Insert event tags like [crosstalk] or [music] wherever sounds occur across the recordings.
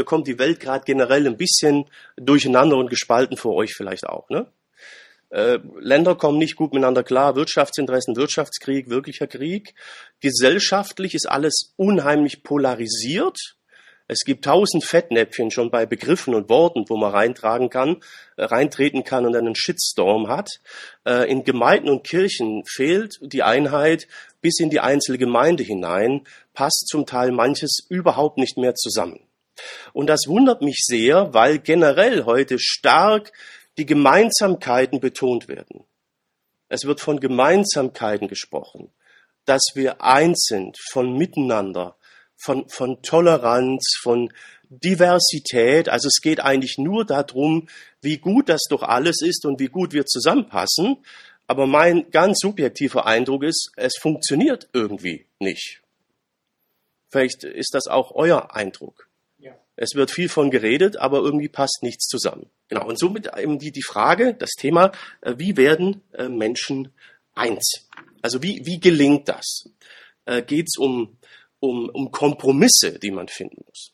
mir kommt die Welt gerade generell ein bisschen durcheinander und gespalten vor euch vielleicht auch. Ne? Äh, Länder kommen nicht gut miteinander klar, Wirtschaftsinteressen, Wirtschaftskrieg, wirklicher Krieg. Gesellschaftlich ist alles unheimlich polarisiert. Es gibt tausend Fettnäpfchen schon bei Begriffen und Worten, wo man reintragen kann, äh, reintreten kann und einen Shitstorm hat. Äh, in Gemeinden und Kirchen fehlt die Einheit bis in die einzelne Gemeinde hinein, passt zum Teil manches überhaupt nicht mehr zusammen. Und das wundert mich sehr, weil generell heute stark die Gemeinsamkeiten betont werden. Es wird von Gemeinsamkeiten gesprochen, dass wir eins sind, von Miteinander, von, von Toleranz, von Diversität. Also es geht eigentlich nur darum, wie gut das doch alles ist und wie gut wir zusammenpassen. Aber mein ganz subjektiver Eindruck ist, es funktioniert irgendwie nicht. Vielleicht ist das auch euer Eindruck. Es wird viel von geredet, aber irgendwie passt nichts zusammen. Genau. Und somit eben die, die Frage, das Thema, äh, wie werden äh, Menschen eins? Also wie, wie gelingt das? Äh, Geht es um um, um Kompromisse, die man finden muss?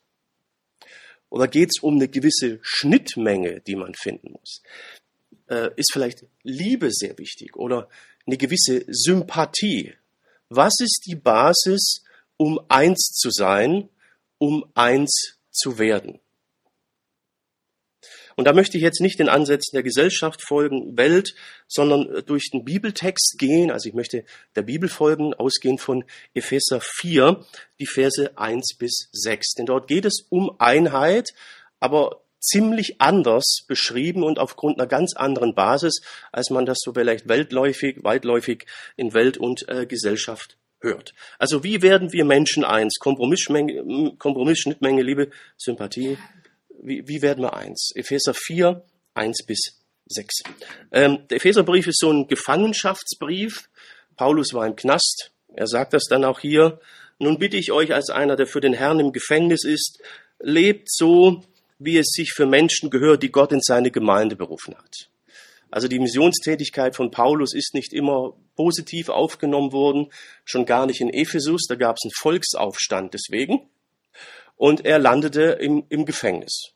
Oder geht es um eine gewisse Schnittmenge, die man finden muss? Ist vielleicht Liebe sehr wichtig oder eine gewisse Sympathie? Was ist die Basis, um eins zu sein, um eins zu werden? Und da möchte ich jetzt nicht den Ansätzen der Gesellschaft folgen, Welt, sondern äh, durch den Bibeltext gehen. Also ich möchte der Bibel folgen, ausgehend von Epheser 4, die Verse 1 bis 6. Denn dort geht es um Einheit, aber ziemlich anders beschrieben und aufgrund einer ganz anderen Basis, als man das so vielleicht weltläufig, weitläufig in Welt und äh, Gesellschaft hört. Also wie werden wir Menschen eins? Kompromissschnittmenge, Kompromiss, Liebe, Sympathie, wie, wie werden wir eins? Epheser 4, 1 bis 6. Ähm, der Epheserbrief ist so ein Gefangenschaftsbrief. Paulus war im Knast. Er sagt das dann auch hier. Nun bitte ich euch als einer, der für den Herrn im Gefängnis ist, lebt so, wie es sich für Menschen gehört, die Gott in seine Gemeinde berufen hat. Also die Missionstätigkeit von Paulus ist nicht immer positiv aufgenommen worden, schon gar nicht in Ephesus, da gab es einen Volksaufstand deswegen und er landete im, im Gefängnis.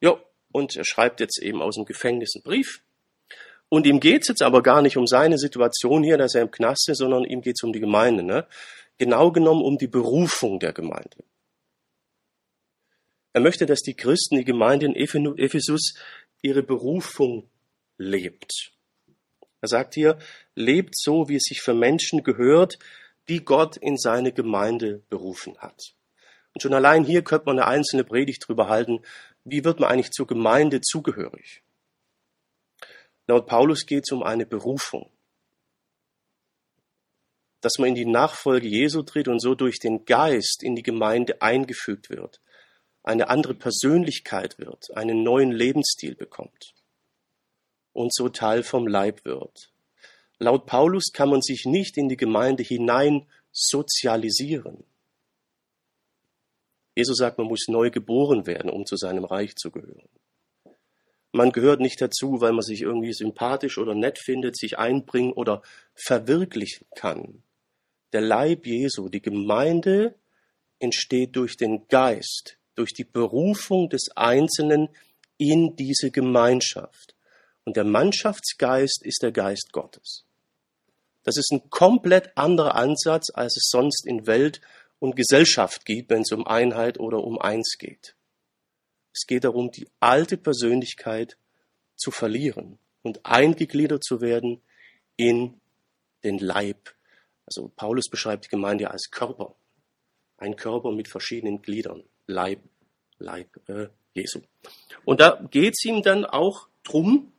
Ja, und er schreibt jetzt eben aus dem Gefängnis einen Brief. Und ihm geht's jetzt aber gar nicht um seine Situation hier, dass er im Knast ist, sondern ihm geht's um die Gemeinde. Ne? Genau genommen um die Berufung der Gemeinde. Er möchte, dass die Christen, die Gemeinde in Ephesus, ihre Berufung lebt. Er sagt hier, lebt so, wie es sich für Menschen gehört, die Gott in seine Gemeinde berufen hat. Und schon allein hier könnte man eine einzelne Predigt drüber halten, wie wird man eigentlich zur Gemeinde zugehörig? Laut Paulus geht es um eine Berufung. Dass man in die Nachfolge Jesu tritt und so durch den Geist in die Gemeinde eingefügt wird, eine andere Persönlichkeit wird, einen neuen Lebensstil bekommt und so Teil vom Leib wird. Laut Paulus kann man sich nicht in die Gemeinde hinein sozialisieren. Jesus sagt, man muss neu geboren werden, um zu seinem Reich zu gehören. Man gehört nicht dazu, weil man sich irgendwie sympathisch oder nett findet, sich einbringen oder verwirklichen kann. Der Leib Jesu, die Gemeinde, entsteht durch den Geist, durch die Berufung des Einzelnen in diese Gemeinschaft. Und der Mannschaftsgeist ist der Geist Gottes. Das ist ein komplett anderer Ansatz, als es sonst in Welt und Gesellschaft gibt, wenn es um Einheit oder um eins geht. Es geht darum, die alte Persönlichkeit zu verlieren und eingegliedert zu werden in den Leib. Also Paulus beschreibt die Gemeinde als Körper. Ein Körper mit verschiedenen Gliedern. Leib, Leib äh, Jesu. Und da geht es ihm dann auch drum,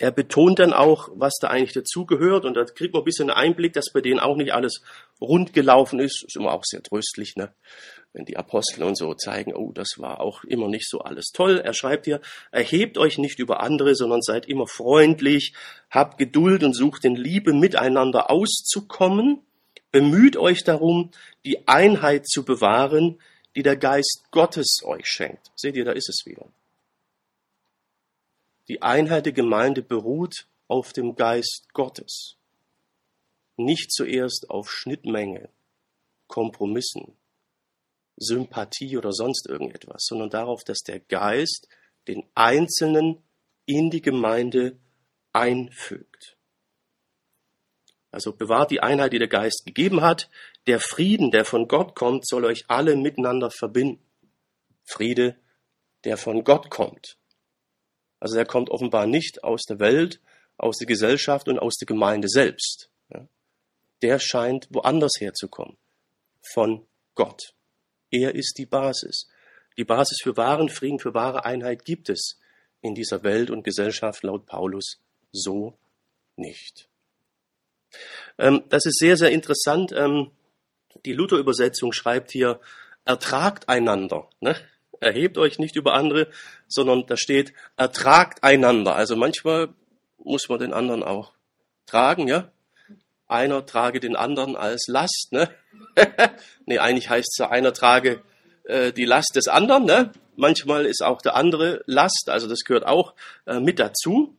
er betont dann auch, was da eigentlich dazugehört und da kriegt man ein bisschen einen Einblick, dass bei denen auch nicht alles rund gelaufen ist. Ist immer auch sehr tröstlich, ne? wenn die Apostel und so zeigen, oh, das war auch immer nicht so alles toll. Er schreibt hier, erhebt euch nicht über andere, sondern seid immer freundlich, habt Geduld und sucht in Liebe miteinander auszukommen. Bemüht euch darum, die Einheit zu bewahren, die der Geist Gottes euch schenkt. Seht ihr, da ist es wieder. Die Einheit der Gemeinde beruht auf dem Geist Gottes, nicht zuerst auf Schnittmenge, Kompromissen, Sympathie oder sonst irgendetwas, sondern darauf, dass der Geist den Einzelnen in die Gemeinde einfügt. Also bewahrt die Einheit, die der Geist gegeben hat. Der Frieden, der von Gott kommt, soll euch alle miteinander verbinden. Friede, der von Gott kommt. Also der kommt offenbar nicht aus der Welt, aus der Gesellschaft und aus der Gemeinde selbst. Der scheint woanders herzukommen. Von Gott. Er ist die Basis. Die Basis für wahren Frieden, für wahre Einheit gibt es in dieser Welt und Gesellschaft laut Paulus so nicht. Ähm, das ist sehr, sehr interessant. Die Luther-Übersetzung schreibt hier, ertragt einander. Ne? Erhebt euch nicht über andere, sondern da steht, ertragt einander. Also manchmal muss man den anderen auch tragen, ja? Einer trage den anderen als Last, ne? [laughs] nee, eigentlich heißt es ja, einer trage äh, die Last des anderen, ne? Manchmal ist auch der andere Last, also das gehört auch äh, mit dazu.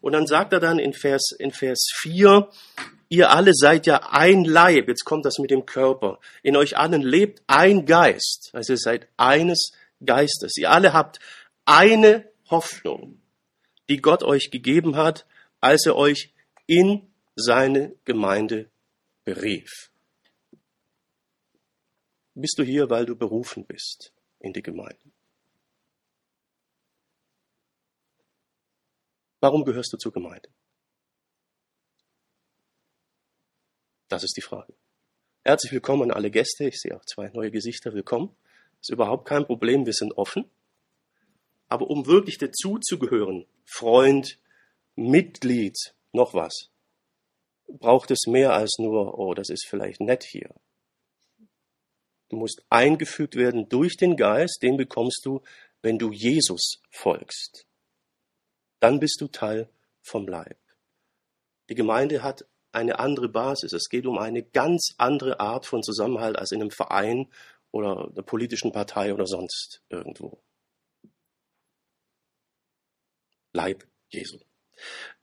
Und dann sagt er dann in Vers, in Vers 4, ihr alle seid ja ein Leib, jetzt kommt das mit dem Körper. In euch allen lebt ein Geist, also ihr seid eines Geistes. Ihr alle habt eine Hoffnung, die Gott euch gegeben hat, als er euch in seine Gemeinde berief. Bist du hier, weil du berufen bist in die Gemeinde? Warum gehörst du zur Gemeinde? Das ist die Frage. Herzlich willkommen an alle Gäste. Ich sehe auch zwei neue Gesichter. Willkommen. Ist überhaupt kein Problem. Wir sind offen. Aber um wirklich dazu zu gehören, Freund, Mitglied, noch was, braucht es mehr als nur, oh, das ist vielleicht nett hier. Du musst eingefügt werden durch den Geist, den bekommst du, wenn du Jesus folgst. Dann bist du Teil vom Leib. Die Gemeinde hat eine andere Basis. Es geht um eine ganz andere Art von Zusammenhalt als in einem Verein oder einer politischen Partei oder sonst irgendwo. Leib Jesu.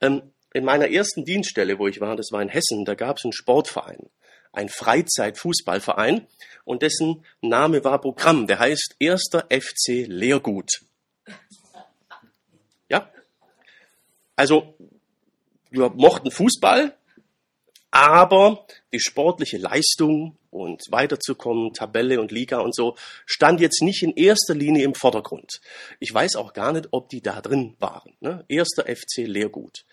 Ähm, in meiner ersten Dienststelle, wo ich war, das war in Hessen, da gab es einen Sportverein ein Freizeitfußballverein und dessen Name war Programm. Der heißt Erster FC Lehrgut. Ja? Also, wir mochten Fußball, aber die sportliche Leistung und weiterzukommen, Tabelle und Liga und so, stand jetzt nicht in erster Linie im Vordergrund. Ich weiß auch gar nicht, ob die da drin waren. Ne? Erster FC Lehrgut.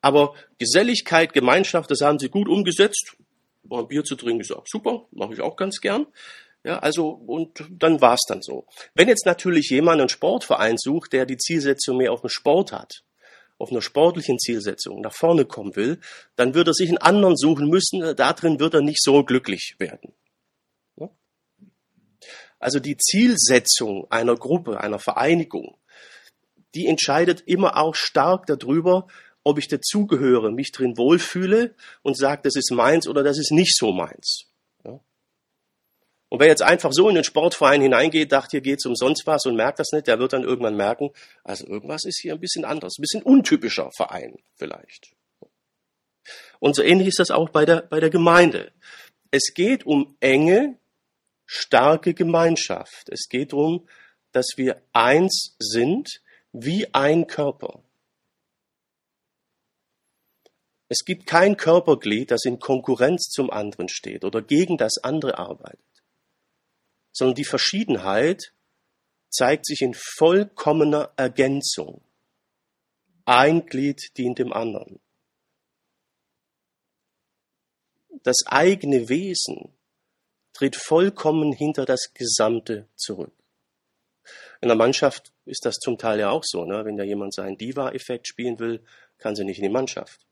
Aber Geselligkeit, Gemeinschaft, das haben sie gut umgesetzt mal ein Bier zu trinken. Sage, super, mache ich auch ganz gern. Ja, also, und dann war's dann so. Wenn jetzt natürlich jemand einen Sportverein sucht, der die Zielsetzung mehr auf dem Sport hat, auf einer sportlichen Zielsetzung nach vorne kommen will, dann wird er sich einen anderen suchen müssen. Darin wird er nicht so glücklich werden. Also die Zielsetzung einer Gruppe, einer Vereinigung, die entscheidet immer auch stark darüber, ob ich dazugehöre, mich drin wohlfühle und sage, das ist meins oder das ist nicht so meins. Und wer jetzt einfach so in den Sportverein hineingeht, dacht, hier geht's umsonst was und merkt das nicht, der wird dann irgendwann merken, also irgendwas ist hier ein bisschen anders, ein bisschen untypischer Verein vielleicht. Und so ähnlich ist das auch bei der, bei der Gemeinde. Es geht um enge, starke Gemeinschaft. Es geht darum, dass wir eins sind wie ein Körper. Es gibt kein Körperglied, das in Konkurrenz zum anderen steht oder gegen das andere arbeitet, sondern die Verschiedenheit zeigt sich in vollkommener Ergänzung. Ein Glied dient dem anderen. Das eigene Wesen tritt vollkommen hinter das Gesamte zurück. In der Mannschaft ist das zum Teil ja auch so. Ne? Wenn da jemand seinen Diva-Effekt spielen will, kann sie nicht in die Mannschaft.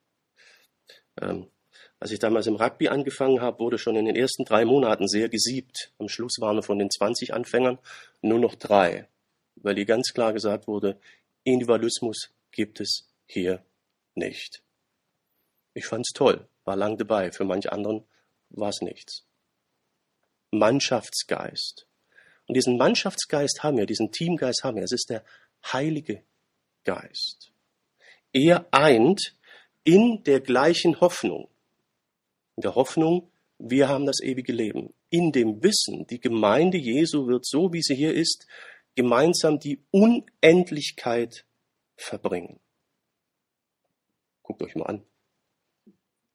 Ähm, als ich damals im Rugby angefangen habe, wurde schon in den ersten drei Monaten sehr gesiebt. Am Schluss waren von den 20 Anfängern nur noch drei, weil hier ganz klar gesagt wurde, Individualismus gibt es hier nicht. Ich fand's toll, war lang dabei. Für manche anderen war es nichts. Mannschaftsgeist. Und diesen Mannschaftsgeist haben wir, diesen Teamgeist haben wir. Es ist der Heilige Geist. Er eint in der gleichen Hoffnung. In der Hoffnung wir haben das ewige Leben. In dem Wissen, die Gemeinde Jesu wird so, wie sie hier ist, gemeinsam die Unendlichkeit verbringen. Guckt euch mal an.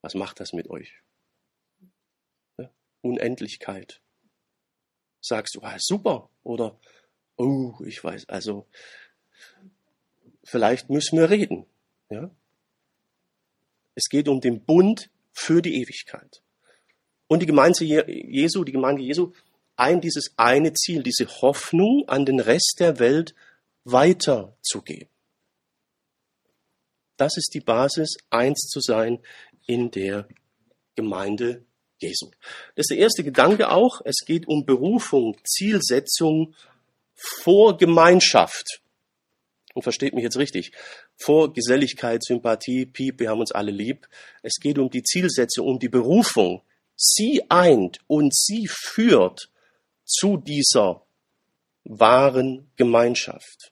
Was macht das mit euch? Unendlichkeit. Sagst du, ah, super, oder, oh, ich weiß, also, vielleicht müssen wir reden, ja? Es geht um den Bund für die Ewigkeit. Und die Gemeinde Jesu, die Gemeinde Jesu, ein dieses eine Ziel, diese Hoffnung an den Rest der Welt weiterzugeben. Das ist die Basis, eins zu sein in der Gemeinde Jesu. Das ist der erste Gedanke auch. Es geht um Berufung, Zielsetzung vor Gemeinschaft. Und versteht mich jetzt richtig. Vor Geselligkeit, Sympathie, Piep, wir haben uns alle lieb. Es geht um die Zielsetzung, um die Berufung, sie eint und sie führt zu dieser wahren Gemeinschaft.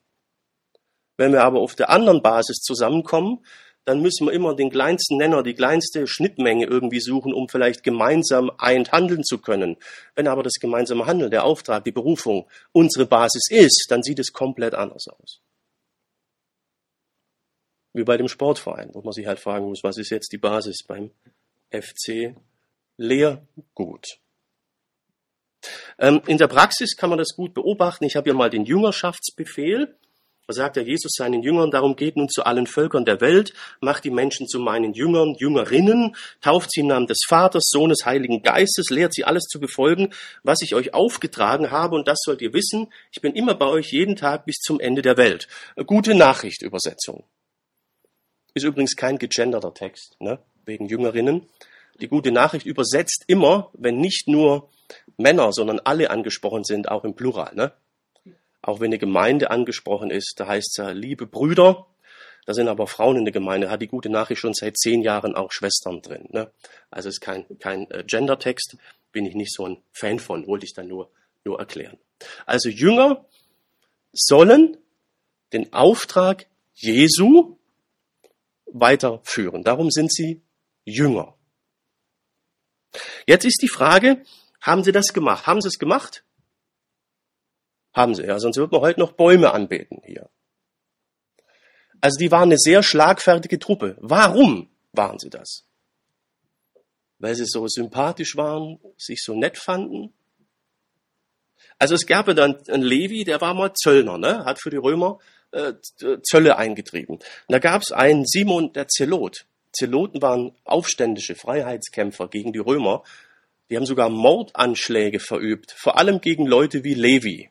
Wenn wir aber auf der anderen Basis zusammenkommen, dann müssen wir immer den kleinsten Nenner, die kleinste Schnittmenge irgendwie suchen, um vielleicht gemeinsam eint handeln zu können. Wenn aber das gemeinsame Handeln, der Auftrag, die Berufung unsere Basis ist, dann sieht es komplett anders aus. Wie bei dem Sportverein, wo man sich halt fragen muss, was ist jetzt die Basis beim FC Lehrgut. Ähm, in der Praxis kann man das gut beobachten. Ich habe ja mal den Jüngerschaftsbefehl. Da sagt ja Jesus seinen Jüngern, darum geht nun zu allen Völkern der Welt, macht die Menschen zu meinen Jüngern, Jüngerinnen, tauft sie im Namen des Vaters, Sohnes, Heiligen Geistes, lehrt sie alles zu befolgen, was ich euch aufgetragen habe, und das sollt ihr wissen, ich bin immer bei euch jeden Tag bis zum Ende der Welt. Gute Nachricht, Übersetzung. Ist übrigens kein gegenderter Text, ne? wegen Jüngerinnen. Die gute Nachricht übersetzt immer, wenn nicht nur Männer, sondern alle angesprochen sind, auch im Plural. Ne? Auch wenn eine Gemeinde angesprochen ist, da heißt es ja, liebe Brüder, da sind aber Frauen in der Gemeinde, hat die gute Nachricht schon seit zehn Jahren auch Schwestern drin. Ne? Also ist kein, kein äh, Gender-Text, bin ich nicht so ein Fan von, wollte ich dann nur, nur erklären. Also Jünger sollen den Auftrag Jesu weiterführen. Darum sind sie Jünger. Jetzt ist die Frage, haben sie das gemacht? Haben sie es gemacht? Haben sie, ja, sonst wird man heute noch Bäume anbeten hier. Also die waren eine sehr schlagfertige Truppe. Warum waren sie das? Weil sie so sympathisch waren, sich so nett fanden? Also es gab ja dann einen Levi, der war mal Zöllner, ne? hat für die Römer äh, Zölle eingetrieben. Und da gab es einen Simon der Zelot. Zeloten waren aufständische Freiheitskämpfer gegen die Römer. Die haben sogar Mordanschläge verübt, vor allem gegen Leute wie Levi.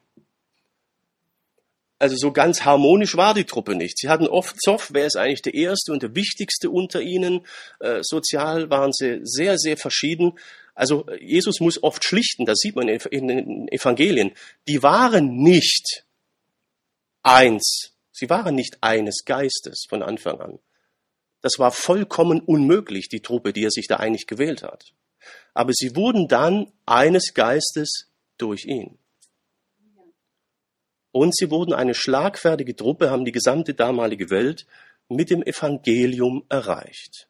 Also so ganz harmonisch war die Truppe nicht. Sie hatten oft Zoff, wer ist eigentlich der Erste und der Wichtigste unter ihnen. Äh, sozial waren sie sehr, sehr verschieden. Also Jesus muss oft schlichten, das sieht man in den Evangelien. Die waren nicht eins. Sie waren nicht eines Geistes von Anfang an. Das war vollkommen unmöglich, die Truppe, die er sich da eigentlich gewählt hat. Aber sie wurden dann eines Geistes durch ihn. Und sie wurden eine schlagfertige Truppe, haben die gesamte damalige Welt mit dem Evangelium erreicht.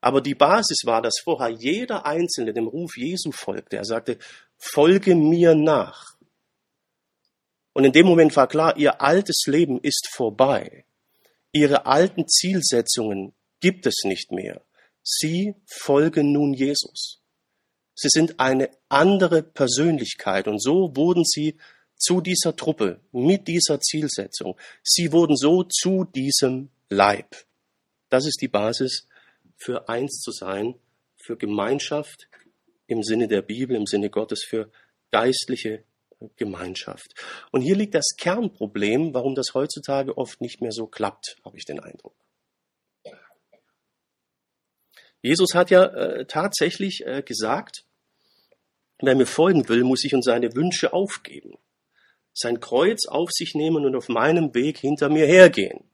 Aber die Basis war, dass vorher jeder Einzelne dem Ruf Jesu folgte. Er sagte, folge mir nach. Und in dem Moment war klar, ihr altes Leben ist vorbei. Ihre alten Zielsetzungen gibt es nicht mehr. Sie folgen nun Jesus. Sie sind eine andere Persönlichkeit und so wurden sie zu dieser Truppe mit dieser Zielsetzung. Sie wurden so zu diesem Leib. Das ist die Basis für eins zu sein, für Gemeinschaft im Sinne der Bibel, im Sinne Gottes, für geistliche Gemeinschaft. Und hier liegt das Kernproblem, warum das heutzutage oft nicht mehr so klappt, habe ich den Eindruck. Jesus hat ja äh, tatsächlich äh, gesagt, wer mir folgen will, muss sich und seine Wünsche aufgeben, sein Kreuz auf sich nehmen und auf meinem Weg hinter mir hergehen.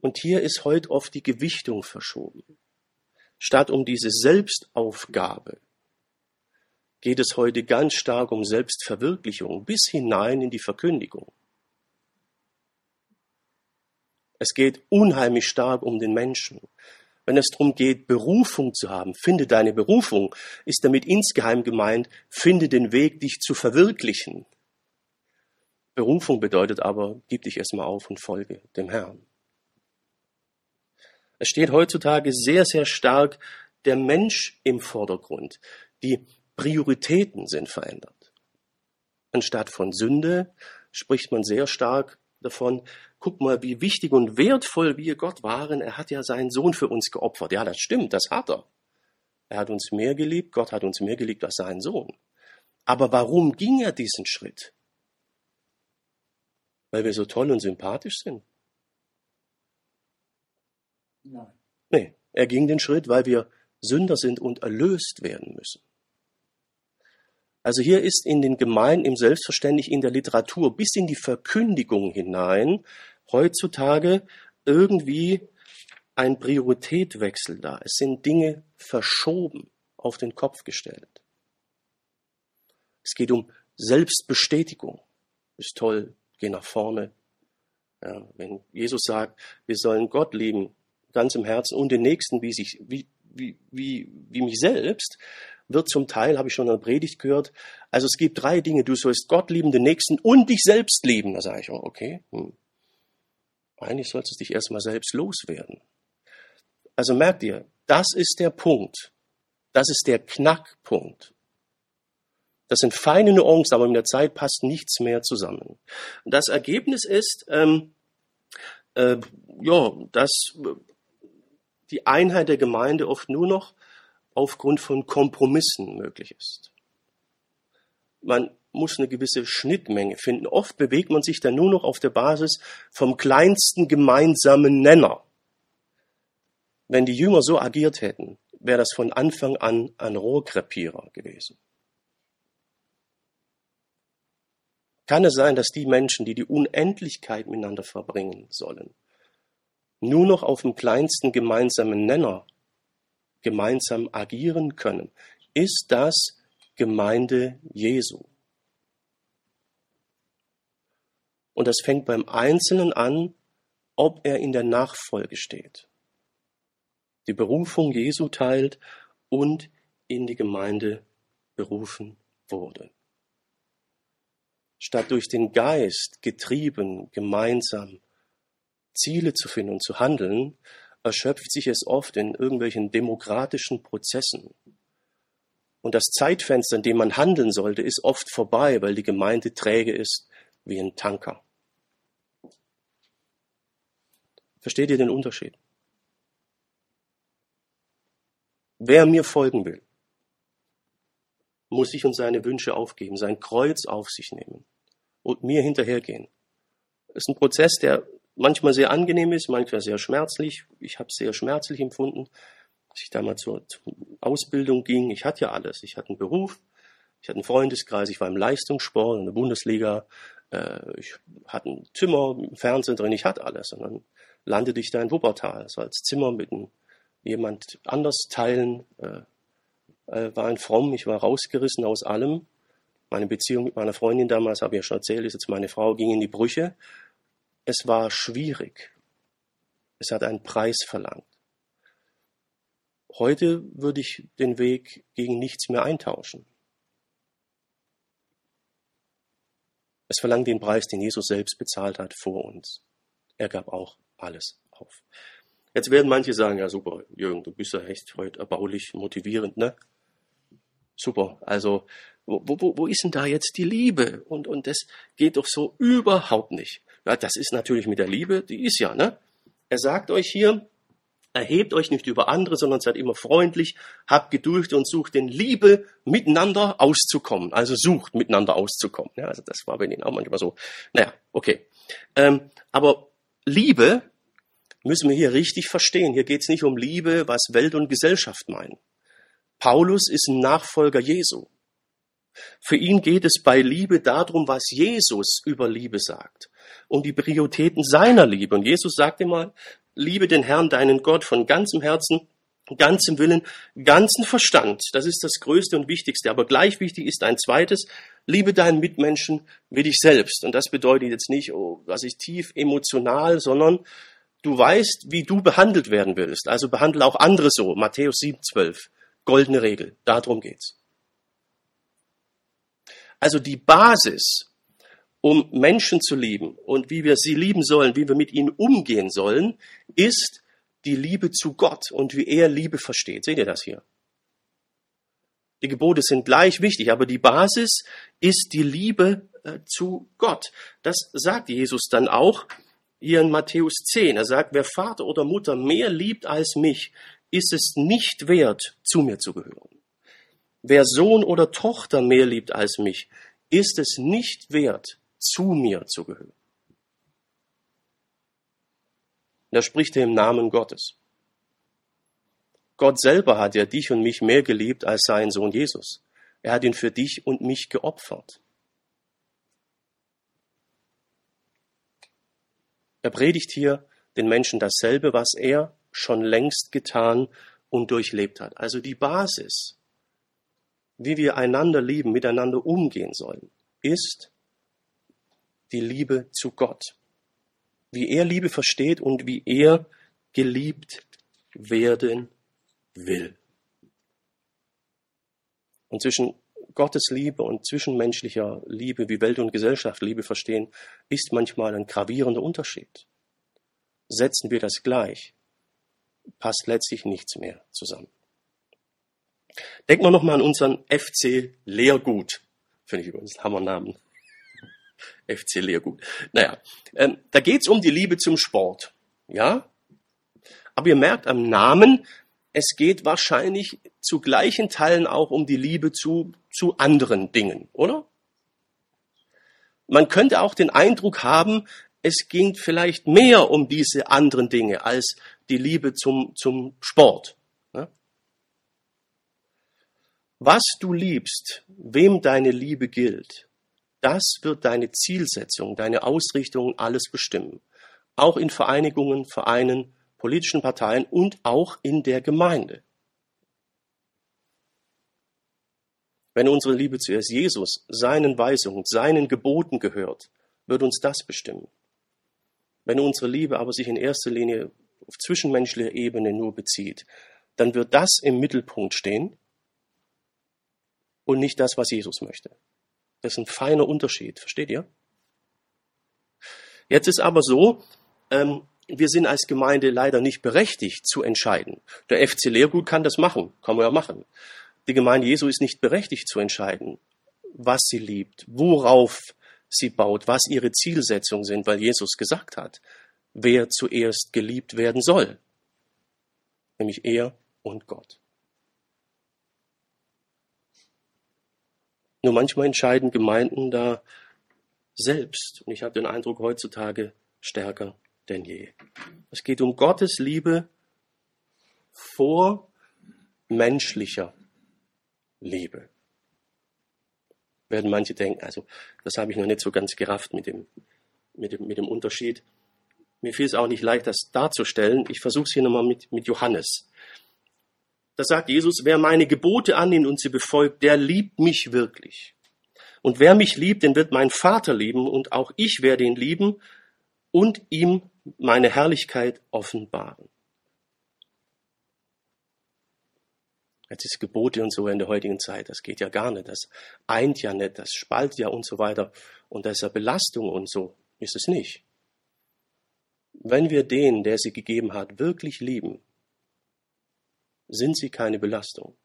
Und hier ist heute oft die Gewichtung verschoben. Statt um diese Selbstaufgabe geht es heute ganz stark um Selbstverwirklichung bis hinein in die Verkündigung. Es geht unheimlich stark um den Menschen. Wenn es darum geht, Berufung zu haben, finde deine Berufung, ist damit insgeheim gemeint, finde den Weg, dich zu verwirklichen. Berufung bedeutet aber, gib dich erstmal auf und folge dem Herrn. Es steht heutzutage sehr, sehr stark der Mensch im Vordergrund. Die Prioritäten sind verändert. Anstatt von Sünde spricht man sehr stark davon, guck mal, wie wichtig und wertvoll wir Gott waren. Er hat ja seinen Sohn für uns geopfert. Ja, das stimmt, das hat er. Er hat uns mehr geliebt, Gott hat uns mehr geliebt als seinen Sohn. Aber warum ging er diesen Schritt? Weil wir so toll und sympathisch sind? Nein. Nee, er ging den Schritt, weil wir Sünder sind und erlöst werden müssen. Also hier ist in den Gemeinden, im Selbstverständlich, in der Literatur bis in die Verkündigung hinein heutzutage irgendwie ein Prioritätwechsel da. Es sind Dinge verschoben, auf den Kopf gestellt. Es geht um Selbstbestätigung. Ist toll, geh nach vorne. Ja, wenn Jesus sagt, wir sollen Gott lieben, ganz im Herzen und den Nächsten wie, sich, wie, wie, wie, wie mich selbst, wird zum Teil, habe ich schon in der Predigt gehört, also es gibt drei Dinge, du sollst Gott lieben, den Nächsten und dich selbst lieben. Da sage ich, oh, okay, hm. eigentlich sollst du dich erstmal selbst loswerden. Also merkt ihr, das ist der Punkt. Das ist der Knackpunkt. Das sind feine Nuancen, aber in der Zeit passt nichts mehr zusammen. Das Ergebnis ist, ähm, äh, ja, dass die Einheit der Gemeinde oft nur noch aufgrund von Kompromissen möglich ist. Man muss eine gewisse Schnittmenge finden. Oft bewegt man sich dann nur noch auf der Basis vom kleinsten gemeinsamen Nenner. Wenn die Jünger so agiert hätten, wäre das von Anfang an ein Rohrkrepierer gewesen. Kann es sein, dass die Menschen, die die Unendlichkeit miteinander verbringen sollen, nur noch auf dem kleinsten gemeinsamen Nenner gemeinsam agieren können, ist das Gemeinde Jesu. Und das fängt beim Einzelnen an, ob er in der Nachfolge steht, die Berufung Jesu teilt und in die Gemeinde berufen wurde. Statt durch den Geist getrieben, gemeinsam Ziele zu finden und zu handeln, erschöpft sich es oft in irgendwelchen demokratischen Prozessen. Und das Zeitfenster, in dem man handeln sollte, ist oft vorbei, weil die Gemeinde träge ist wie ein Tanker. Versteht ihr den Unterschied? Wer mir folgen will, muss sich und seine Wünsche aufgeben, sein Kreuz auf sich nehmen und mir hinterhergehen. Das ist ein Prozess, der manchmal sehr angenehm ist, manchmal sehr schmerzlich. Ich habe es sehr schmerzlich empfunden, als ich damals zur, zur Ausbildung ging. Ich hatte ja alles. Ich hatte einen Beruf, ich hatte einen Freundeskreis, ich war im Leistungssport, in der Bundesliga, äh, ich hatte ein Zimmer, ein Fernseher drin, ich hatte alles. Und dann landete ich da in Wuppertal, so als Zimmer mit einem, jemand anders teilen. Äh, äh, war ein Fromm, ich war rausgerissen aus allem. Meine Beziehung mit meiner Freundin damals, habe ich ja schon erzählt, ist jetzt meine Frau, ging in die Brüche. Es war schwierig. Es hat einen Preis verlangt. Heute würde ich den Weg gegen nichts mehr eintauschen. Es verlangt den Preis, den Jesus selbst bezahlt hat vor uns. Er gab auch alles auf. Jetzt werden manche sagen, ja super, Jürgen, du bist ja echt heute erbaulich motivierend, ne? Super, also wo, wo, wo ist denn da jetzt die Liebe? Und, und das geht doch so überhaupt nicht. Ja, das ist natürlich mit der Liebe, die ist ja, ne? Er sagt euch hier, erhebt euch nicht über andere, sondern seid immer freundlich, habt Geduld und sucht in Liebe miteinander auszukommen. Also sucht miteinander auszukommen. Ja, also das war bei denen auch manchmal so. Naja, okay. Ähm, aber Liebe müssen wir hier richtig verstehen. Hier geht es nicht um Liebe, was Welt und Gesellschaft meinen. Paulus ist ein Nachfolger Jesu. Für ihn geht es bei Liebe darum, was Jesus über Liebe sagt um die Prioritäten seiner Liebe. Und Jesus sagte mal, liebe den Herrn, deinen Gott, von ganzem Herzen, ganzem Willen, ganzen Verstand. Das ist das Größte und Wichtigste. Aber gleich wichtig ist ein zweites, liebe deinen Mitmenschen wie dich selbst. Und das bedeutet jetzt nicht, oh, was ich tief emotional, sondern Du weißt, wie du behandelt werden willst, also behandle auch andere so. Matthäus 7, 12. Goldene Regel. Darum geht's. Also die Basis, um Menschen zu lieben und wie wir sie lieben sollen, wie wir mit ihnen umgehen sollen, ist die Liebe zu Gott und wie er Liebe versteht. Seht ihr das hier? Die Gebote sind gleich wichtig, aber die Basis ist die Liebe äh, zu Gott. Das sagt Jesus dann auch hier in Matthäus 10. Er sagt, wer Vater oder Mutter mehr liebt als mich, ist es nicht wert, zu mir zu gehören. Wer Sohn oder Tochter mehr liebt als mich, ist es nicht wert, zu mir zu gehören. Da spricht er im Namen Gottes. Gott selber hat ja dich und mich mehr geliebt als seinen Sohn Jesus. Er hat ihn für dich und mich geopfert. Er predigt hier den Menschen dasselbe, was er schon längst getan und durchlebt hat. Also die Basis, wie wir einander lieben, miteinander umgehen sollen, ist die Liebe zu Gott. Wie er Liebe versteht und wie er geliebt werden will. Und zwischen Gottes Liebe und zwischenmenschlicher Liebe, wie Welt und Gesellschaft Liebe verstehen, ist manchmal ein gravierender Unterschied. Setzen wir das gleich, passt letztlich nichts mehr zusammen. Denken wir nochmal an unseren FC Lehrgut. Finde ich übrigens einen Hammernamen. FC Lehrgut. Naja, ähm, da geht's um die Liebe zum Sport. Ja? Aber ihr merkt am Namen, es geht wahrscheinlich zu gleichen Teilen auch um die Liebe zu, zu anderen Dingen, oder? Man könnte auch den Eindruck haben, es ging vielleicht mehr um diese anderen Dinge als die Liebe zum, zum Sport. Ne? Was du liebst, wem deine Liebe gilt, das wird deine Zielsetzung, deine Ausrichtung alles bestimmen. Auch in Vereinigungen, Vereinen, politischen Parteien und auch in der Gemeinde. Wenn unsere Liebe zuerst Jesus, seinen Weisungen, seinen Geboten gehört, wird uns das bestimmen. Wenn unsere Liebe aber sich in erster Linie auf zwischenmenschlicher Ebene nur bezieht, dann wird das im Mittelpunkt stehen und nicht das, was Jesus möchte. Das ist ein feiner Unterschied, versteht ihr? Jetzt ist aber so, ähm, wir sind als Gemeinde leider nicht berechtigt zu entscheiden. Der FC Lehrgut kann das machen, kann man ja machen. Die Gemeinde Jesu ist nicht berechtigt zu entscheiden, was sie liebt, worauf sie baut, was ihre Zielsetzungen sind, weil Jesus gesagt hat, wer zuerst geliebt werden soll, nämlich er und Gott. Nur manchmal entscheiden Gemeinden da selbst. Und ich habe den Eindruck heutzutage stärker denn je. Es geht um Gottes Liebe vor menschlicher Liebe. Werden manche denken, also das habe ich noch nicht so ganz gerafft mit dem, mit dem, mit dem Unterschied. Mir fiel es auch nicht leicht, das darzustellen. Ich versuche es hier nochmal mit, mit Johannes. Da sagt Jesus, wer meine Gebote annimmt und sie befolgt, der liebt mich wirklich. Und wer mich liebt, den wird mein Vater lieben und auch ich werde ihn lieben und ihm meine Herrlichkeit offenbaren. Jetzt ist Gebote und so in der heutigen Zeit, das geht ja gar nicht, das eint ja nicht, das spaltet ja und so weiter. Und das ist ja Belastung und so ist es nicht. Wenn wir den, der sie gegeben hat, wirklich lieben, sind sie keine Belastung,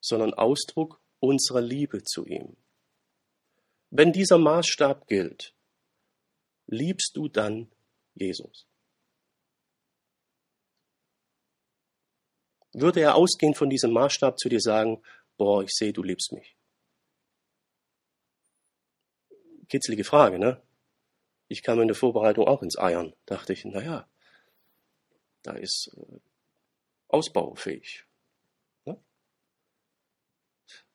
sondern Ausdruck unserer Liebe zu ihm. Wenn dieser Maßstab gilt, liebst du dann Jesus? Würde er ausgehend von diesem Maßstab zu dir sagen, boah, ich sehe, du liebst mich? Kitzelige Frage, ne? Ich kam in der Vorbereitung auch ins Eiern. Dachte ich, naja, da ist äh, ausbaufähig. Ne?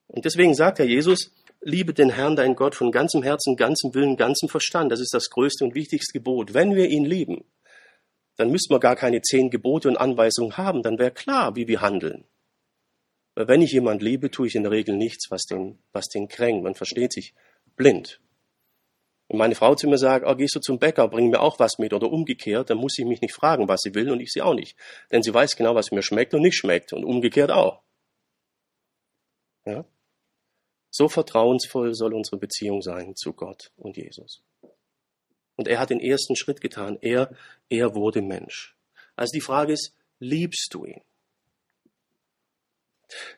Und deswegen sagt Herr Jesus, liebe den Herrn, dein Gott, von ganzem Herzen, ganzem Willen, ganzem Verstand. Das ist das größte und wichtigste Gebot. Wenn wir ihn lieben, dann müssten wir gar keine zehn Gebote und Anweisungen haben. Dann wäre klar, wie wir handeln. Weil wenn ich jemand liebe, tue ich in der Regel nichts, was den, was den kränkt. Man versteht sich blind. Und meine Frau zu mir sagt, oh, gehst du zum Bäcker, bring mir auch was mit oder umgekehrt, dann muss sie mich nicht fragen, was sie will und ich sie auch nicht. Denn sie weiß genau, was mir schmeckt und nicht schmeckt und umgekehrt auch. Ja? So vertrauensvoll soll unsere Beziehung sein zu Gott und Jesus. Und er hat den ersten Schritt getan. Er, er wurde Mensch. Also die Frage ist, liebst du ihn?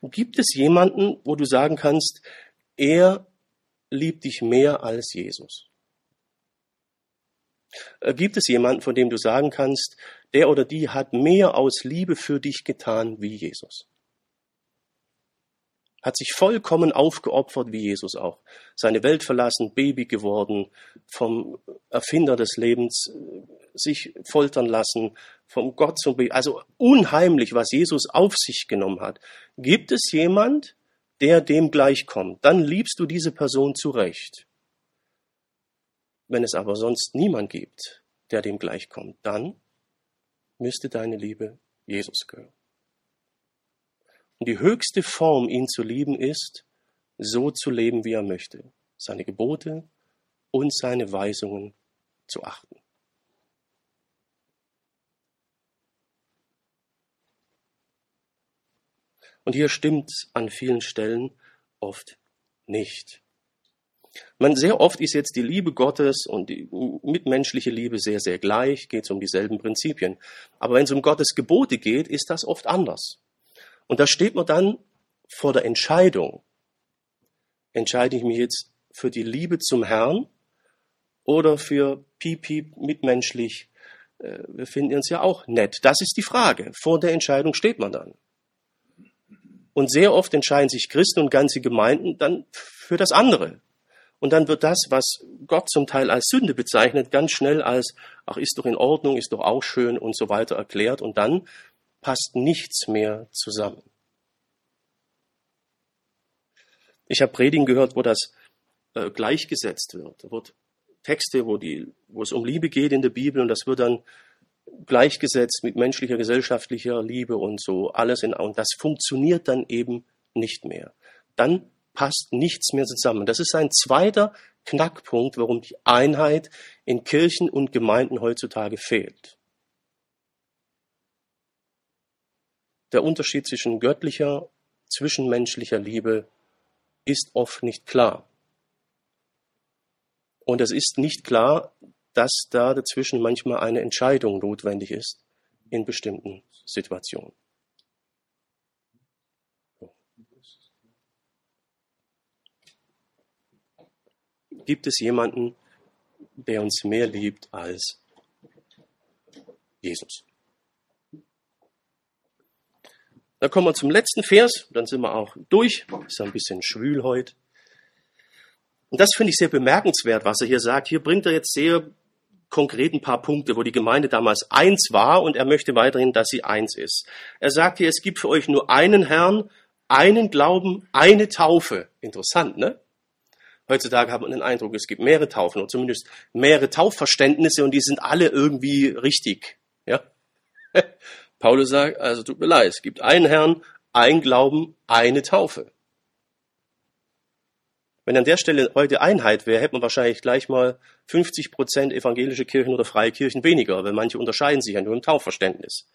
Gibt es jemanden, wo du sagen kannst, er liebt dich mehr als Jesus? Äh, gibt es jemanden, von dem du sagen kannst, der oder die hat mehr aus Liebe für dich getan wie Jesus? Hat sich vollkommen aufgeopfert wie Jesus auch. Seine Welt verlassen, Baby geworden, vom Erfinder des Lebens äh, sich foltern lassen, vom Gott zum Baby. Also unheimlich, was Jesus auf sich genommen hat. Gibt es jemand, der dem gleichkommt? Dann liebst du diese Person zurecht. Wenn es aber sonst niemand gibt, der dem gleichkommt, dann müsste deine Liebe Jesus gehören. Und die höchste Form, ihn zu lieben, ist, so zu leben, wie er möchte, seine Gebote und seine Weisungen zu achten. Und hier stimmt an vielen Stellen oft nicht. Man, sehr oft ist jetzt die Liebe Gottes und die mitmenschliche Liebe sehr, sehr gleich, geht es um dieselben Prinzipien. Aber wenn es um Gottes Gebote geht, ist das oft anders. Und da steht man dann vor der Entscheidung. Entscheide ich mich jetzt für die Liebe zum Herrn oder für Pipi mitmenschlich? Äh, wir finden uns ja auch nett. Das ist die Frage. Vor der Entscheidung steht man dann. Und sehr oft entscheiden sich Christen und ganze Gemeinden dann für das andere. Und dann wird das, was Gott zum Teil als Sünde bezeichnet, ganz schnell als, ach, ist doch in Ordnung, ist doch auch schön und so weiter erklärt. Und dann passt nichts mehr zusammen. Ich habe Predigen gehört, wo das äh, gleichgesetzt wird. Da wird Texte, wo, die, wo es um Liebe geht in der Bibel und das wird dann gleichgesetzt mit menschlicher, gesellschaftlicher Liebe und so alles in und das funktioniert dann eben nicht mehr. Dann passt nichts mehr zusammen. Das ist ein zweiter Knackpunkt, warum die Einheit in Kirchen und Gemeinden heutzutage fehlt. Der Unterschied zwischen göttlicher, zwischenmenschlicher Liebe ist oft nicht klar. Und es ist nicht klar, dass da dazwischen manchmal eine Entscheidung notwendig ist in bestimmten Situationen. Gibt es jemanden, der uns mehr liebt als Jesus? Dann kommen wir zum letzten Vers, dann sind wir auch durch. Ist ein bisschen schwül heute. Und das finde ich sehr bemerkenswert, was er hier sagt. Hier bringt er jetzt sehr konkret ein paar Punkte, wo die Gemeinde damals eins war und er möchte weiterhin, dass sie eins ist. Er sagt hier, es gibt für euch nur einen Herrn, einen Glauben, eine Taufe. Interessant, ne? Heutzutage hat man den Eindruck, es gibt mehrere Taufen oder zumindest mehrere Taufverständnisse und die sind alle irgendwie richtig. Ja? [laughs] Paulus sagt, also tut mir leid, es gibt einen Herrn, ein Glauben, eine Taufe. Wenn an der Stelle heute Einheit wäre, hätte man wahrscheinlich gleich mal 50 Prozent evangelische Kirchen oder freie Kirchen weniger, weil manche unterscheiden sich ja nur im Taufverständnis.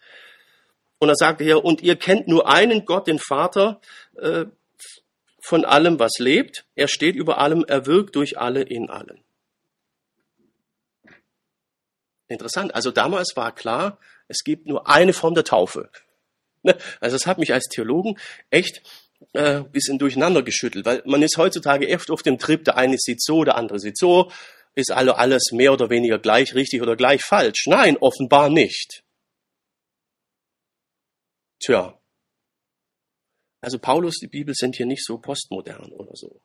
Und dann sagt er hier, und ihr kennt nur einen Gott, den Vater, äh, von allem, was lebt. Er steht über allem, er wirkt durch alle in allen. Interessant. Also damals war klar, es gibt nur eine Form der Taufe. Ne? Also das hat mich als Theologen echt äh, bisschen durcheinander geschüttelt, weil man ist heutzutage oft auf dem Trip, der eine sieht so, der andere sieht so, ist also alles mehr oder weniger gleich richtig oder gleich falsch. Nein, offenbar nicht. Tja. Also Paulus, die Bibel sind hier nicht so postmodern oder so.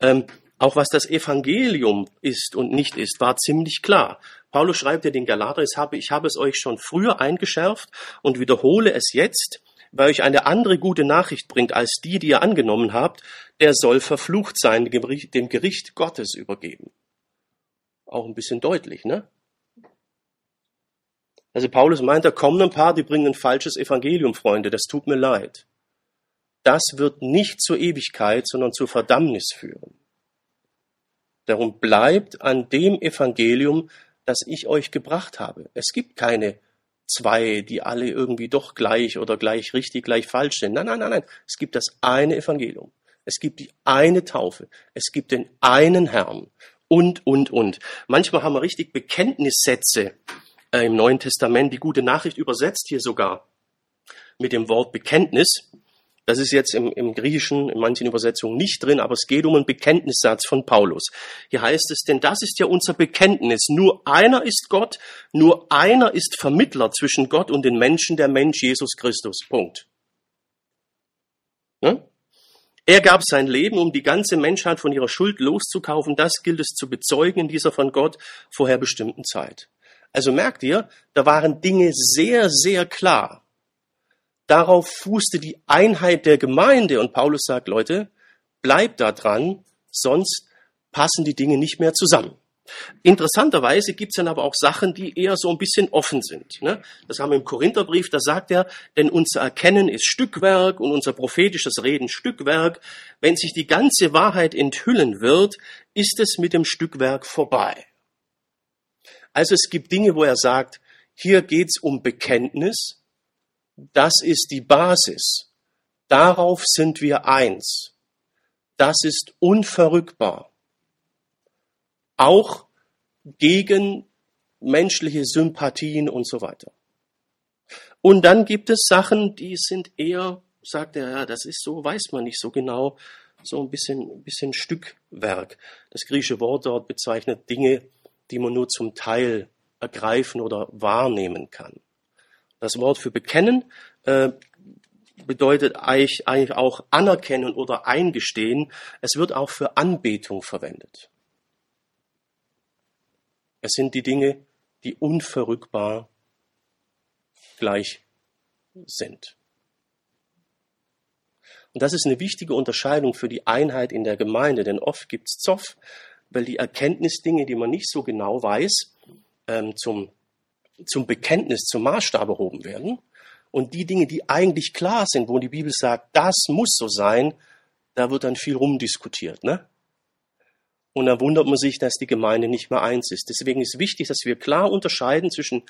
Ähm, auch was das Evangelium ist und nicht ist, war ziemlich klar. Paulus schreibt ja den Galater, ich habe, ich habe es euch schon früher eingeschärft und wiederhole es jetzt, weil euch eine andere gute Nachricht bringt als die, die ihr angenommen habt, der soll verflucht sein, dem Gericht Gottes übergeben. Auch ein bisschen deutlich, ne? Also Paulus meint, da kommen ein paar, die bringen ein falsches Evangelium, Freunde, das tut mir leid. Das wird nicht zur Ewigkeit, sondern zur Verdammnis führen. Darum bleibt an dem Evangelium, das ich euch gebracht habe. Es gibt keine zwei, die alle irgendwie doch gleich oder gleich richtig, gleich falsch sind. Nein, nein, nein, nein. Es gibt das eine Evangelium. Es gibt die eine Taufe. Es gibt den einen Herrn. Und, und, und. Manchmal haben wir richtig Bekenntnissätze äh, im Neuen Testament. Die gute Nachricht übersetzt hier sogar mit dem Wort Bekenntnis. Das ist jetzt im, im Griechischen, in manchen Übersetzungen nicht drin, aber es geht um einen Bekenntnissatz von Paulus. Hier heißt es, denn das ist ja unser Bekenntnis. Nur einer ist Gott, nur einer ist Vermittler zwischen Gott und den Menschen, der Mensch Jesus Christus. Punkt. Ne? Er gab sein Leben, um die ganze Menschheit von ihrer Schuld loszukaufen. Das gilt es zu bezeugen in dieser von Gott vorher bestimmten Zeit. Also merkt ihr, da waren Dinge sehr, sehr klar. Darauf fußte die Einheit der Gemeinde und Paulus sagt, Leute, bleibt da dran, sonst passen die Dinge nicht mehr zusammen. Interessanterweise gibt es dann aber auch Sachen, die eher so ein bisschen offen sind. Ne? Das haben wir im Korintherbrief, da sagt er, denn unser Erkennen ist Stückwerk und unser prophetisches Reden Stückwerk. Wenn sich die ganze Wahrheit enthüllen wird, ist es mit dem Stückwerk vorbei. Also es gibt Dinge, wo er sagt, hier geht's um Bekenntnis, das ist die Basis. Darauf sind wir eins. Das ist unverrückbar. Auch gegen menschliche Sympathien und so weiter. Und dann gibt es Sachen, die sind eher, sagt er, ja, das ist so, weiß man nicht so genau, so ein bisschen, ein bisschen Stückwerk. Das griechische Wort dort bezeichnet Dinge, die man nur zum Teil ergreifen oder wahrnehmen kann. Das Wort für bekennen äh, bedeutet eigentlich, eigentlich auch anerkennen oder eingestehen. Es wird auch für Anbetung verwendet. Es sind die Dinge, die unverrückbar gleich sind. Und das ist eine wichtige Unterscheidung für die Einheit in der Gemeinde, denn oft gibt es Zoff, weil die Erkenntnisdinge, die man nicht so genau weiß, ähm, zum zum Bekenntnis, zum Maßstab erhoben werden. Und die Dinge, die eigentlich klar sind, wo die Bibel sagt, das muss so sein, da wird dann viel rumdiskutiert. Ne? Und da wundert man sich, dass die Gemeinde nicht mehr eins ist. Deswegen ist wichtig, dass wir klar unterscheiden zwischen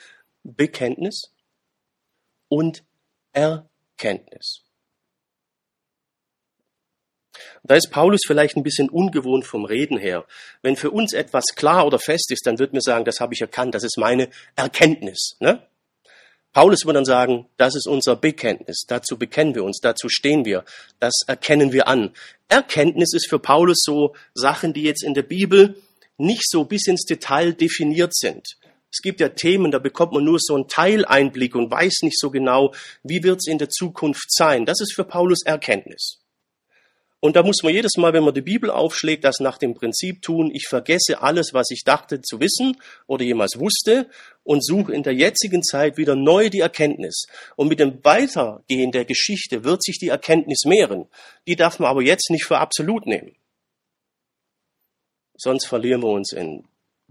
Bekenntnis und Erkenntnis. Da ist Paulus vielleicht ein bisschen ungewohnt vom Reden her. Wenn für uns etwas klar oder fest ist, dann wird mir sagen, das habe ich erkannt, das ist meine Erkenntnis. Ne? Paulus würde dann sagen, das ist unser Bekenntnis, dazu bekennen wir uns, dazu stehen wir, das erkennen wir an. Erkenntnis ist für Paulus so Sachen, die jetzt in der Bibel nicht so bis ins Detail definiert sind. Es gibt ja Themen, da bekommt man nur so einen Teileinblick und weiß nicht so genau, wie wird es in der Zukunft sein. Das ist für Paulus Erkenntnis. Und da muss man jedes Mal, wenn man die Bibel aufschlägt, das nach dem Prinzip tun, ich vergesse alles, was ich dachte zu wissen oder jemals wusste und suche in der jetzigen Zeit wieder neu die Erkenntnis. Und mit dem Weitergehen der Geschichte wird sich die Erkenntnis mehren. Die darf man aber jetzt nicht für absolut nehmen. Sonst verlieren wir uns in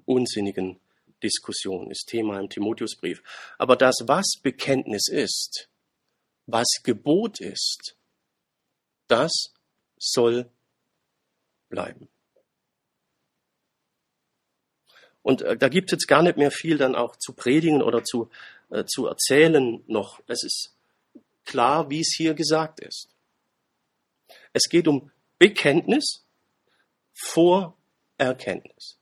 unsinnigen Diskussionen, ist Thema im Timotheusbrief. Aber das, was Bekenntnis ist, was Gebot ist, das soll bleiben. Und äh, da gibt es jetzt gar nicht mehr viel dann auch zu predigen oder zu, äh, zu erzählen noch. Es ist klar, wie es hier gesagt ist. Es geht um Bekenntnis vor Erkenntnis.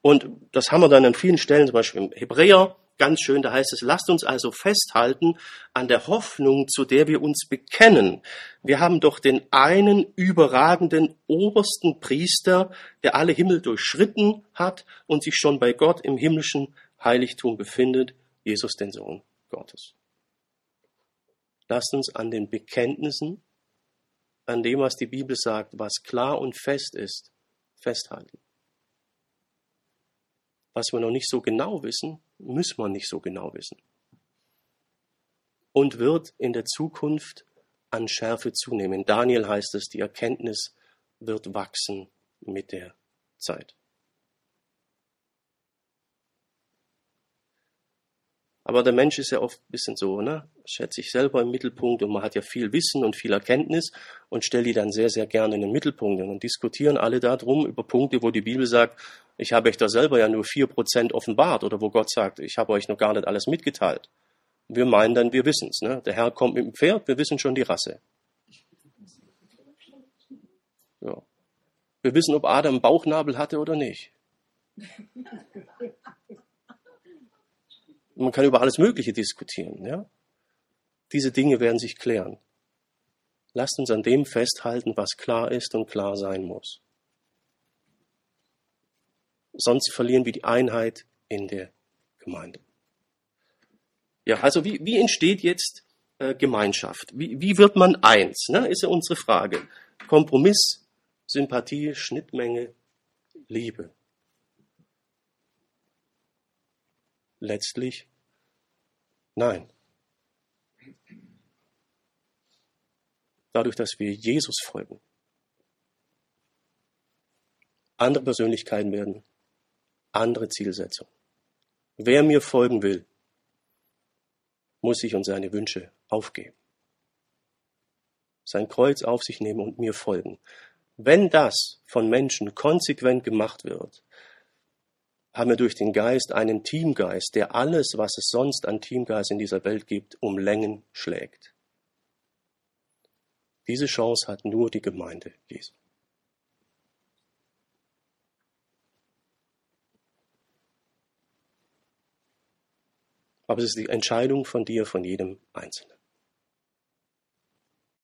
Und das haben wir dann an vielen Stellen, zum Beispiel im Hebräer, ganz schön, da heißt es, lasst uns also festhalten an der Hoffnung, zu der wir uns bekennen. Wir haben doch den einen überragenden obersten Priester, der alle Himmel durchschritten hat und sich schon bei Gott im himmlischen Heiligtum befindet, Jesus den Sohn Gottes. Lasst uns an den Bekenntnissen, an dem, was die Bibel sagt, was klar und fest ist, festhalten. Was wir noch nicht so genau wissen, muss man nicht so genau wissen. Und wird in der Zukunft an Schärfe zunehmen. Daniel heißt es, die Erkenntnis wird wachsen mit der Zeit. Aber der Mensch ist ja oft ein bisschen so, ne? Schätzt sich selber im Mittelpunkt und man hat ja viel Wissen und viel Erkenntnis und stellt die dann sehr, sehr gerne in den Mittelpunkt. Und dann diskutieren alle darum über Punkte, wo die Bibel sagt, ich habe euch da selber ja nur vier Prozent offenbart oder wo Gott sagt, ich habe euch noch gar nicht alles mitgeteilt. Wir meinen dann, wir wissen's. Ne? Der Herr kommt mit dem Pferd, wir wissen schon die Rasse. Ja. Wir wissen, ob Adam Bauchnabel hatte oder nicht. Man kann über alles Mögliche diskutieren. Ja? Diese Dinge werden sich klären. Lasst uns an dem festhalten, was klar ist und klar sein muss. Sonst verlieren wir die Einheit in der Gemeinde. Ja, also wie, wie entsteht jetzt äh, Gemeinschaft? Wie, wie wird man eins? Ne? Ist ja unsere Frage. Kompromiss, Sympathie, Schnittmenge, Liebe. Letztlich nein. Dadurch, dass wir Jesus folgen. Andere Persönlichkeiten werden, andere Zielsetzungen. Wer mir folgen will, muss sich und seine Wünsche aufgeben. Sein Kreuz auf sich nehmen und mir folgen. Wenn das von Menschen konsequent gemacht wird, haben wir durch den Geist einen Teamgeist, der alles, was es sonst an Teamgeist in dieser Welt gibt, um Längen schlägt. Diese Chance hat nur die Gemeinde Jesu. Aber es ist die Entscheidung von dir, von jedem Einzelnen.